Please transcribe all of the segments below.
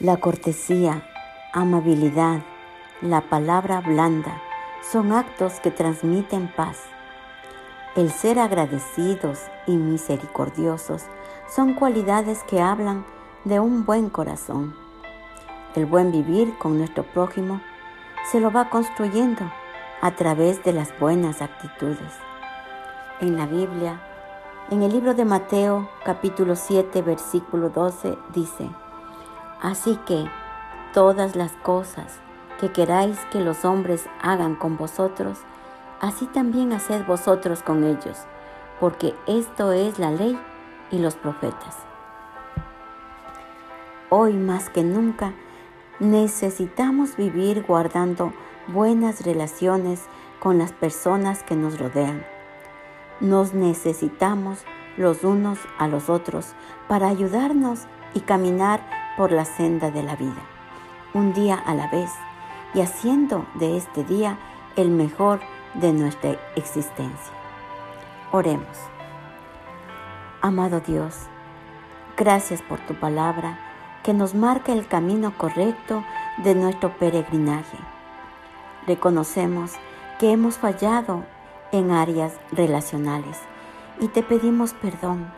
La cortesía, amabilidad, la palabra blanda son actos que transmiten paz. El ser agradecidos y misericordiosos son cualidades que hablan de un buen corazón. El buen vivir con nuestro prójimo se lo va construyendo a través de las buenas actitudes. En la Biblia, en el libro de Mateo capítulo 7 versículo 12 dice, Así que todas las cosas que queráis que los hombres hagan con vosotros, así también haced vosotros con ellos, porque esto es la ley y los profetas. Hoy más que nunca necesitamos vivir guardando buenas relaciones con las personas que nos rodean. Nos necesitamos los unos a los otros para ayudarnos y caminar por la senda de la vida, un día a la vez, y haciendo de este día el mejor de nuestra existencia. Oremos. Amado Dios, gracias por tu palabra que nos marca el camino correcto de nuestro peregrinaje. Reconocemos que hemos fallado en áreas relacionales y te pedimos perdón.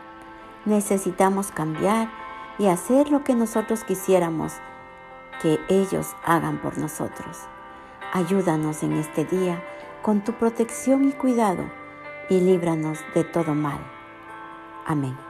Necesitamos cambiar y hacer lo que nosotros quisiéramos que ellos hagan por nosotros. Ayúdanos en este día con tu protección y cuidado y líbranos de todo mal. Amén.